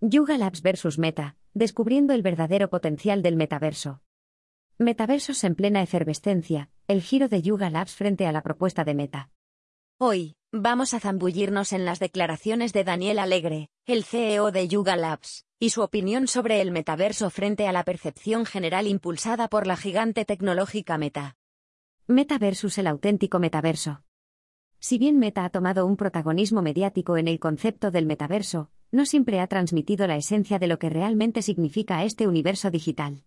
Yuga Labs vs Meta, descubriendo el verdadero potencial del metaverso. Metaversos en plena efervescencia, el giro de Yuga Labs frente a la propuesta de Meta. Hoy, vamos a zambullirnos en las declaraciones de Daniel Alegre, el CEO de Yuga Labs, y su opinión sobre el metaverso frente a la percepción general impulsada por la gigante tecnológica Meta. Meta versus el auténtico metaverso. Si bien Meta ha tomado un protagonismo mediático en el concepto del metaverso, no siempre ha transmitido la esencia de lo que realmente significa este universo digital.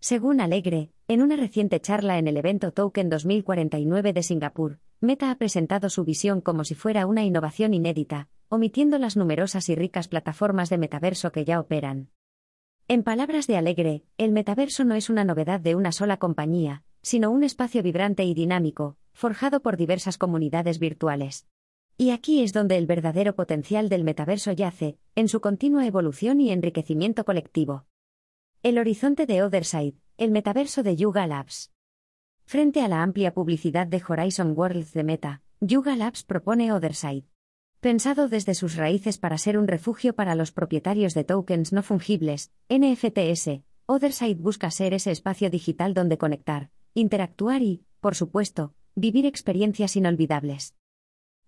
Según Alegre, en una reciente charla en el evento Token 2049 de Singapur, Meta ha presentado su visión como si fuera una innovación inédita, omitiendo las numerosas y ricas plataformas de metaverso que ya operan. En palabras de Alegre, el metaverso no es una novedad de una sola compañía, sino un espacio vibrante y dinámico, forjado por diversas comunidades virtuales. Y aquí es donde el verdadero potencial del metaverso yace, en su continua evolución y enriquecimiento colectivo. El horizonte de Otherside, el metaverso de Yuga Labs. Frente a la amplia publicidad de Horizon Worlds de Meta, Yuga Labs propone Otherside. Pensado desde sus raíces para ser un refugio para los propietarios de tokens no fungibles, NFTs, Otherside busca ser ese espacio digital donde conectar, interactuar y, por supuesto, vivir experiencias inolvidables.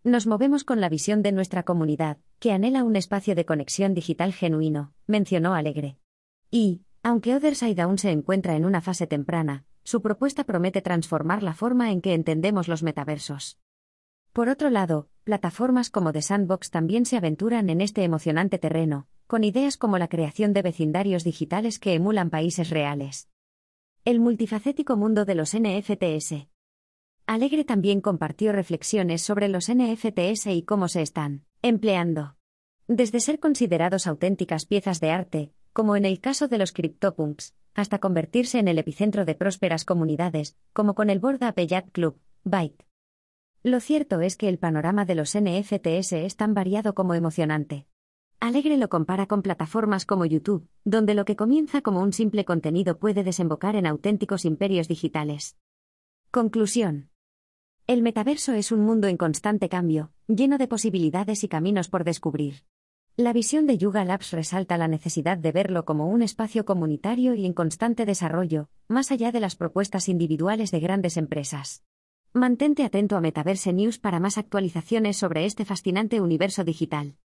Nos movemos con la visión de nuestra comunidad, que anhela un espacio de conexión digital genuino, mencionó Alegre. Y, aunque Otherside aún se encuentra en una fase temprana, su propuesta promete transformar la forma en que entendemos los metaversos. Por otro lado, plataformas como The Sandbox también se aventuran en este emocionante terreno, con ideas como la creación de vecindarios digitales que emulan países reales. El multifacético mundo de los NFTs. Alegre también compartió reflexiones sobre los NFTs y cómo se están empleando. Desde ser considerados auténticas piezas de arte, como en el caso de los CryptoPunks, hasta convertirse en el epicentro de prósperas comunidades, como con el Borda Ape Yacht Club, Bike. Lo cierto es que el panorama de los NFTs es tan variado como emocionante. Alegre lo compara con plataformas como YouTube, donde lo que comienza como un simple contenido puede desembocar en auténticos imperios digitales. Conclusión. El metaverso es un mundo en constante cambio, lleno de posibilidades y caminos por descubrir. La visión de Yuga Labs resalta la necesidad de verlo como un espacio comunitario y en constante desarrollo, más allá de las propuestas individuales de grandes empresas. Mantente atento a Metaverse News para más actualizaciones sobre este fascinante universo digital.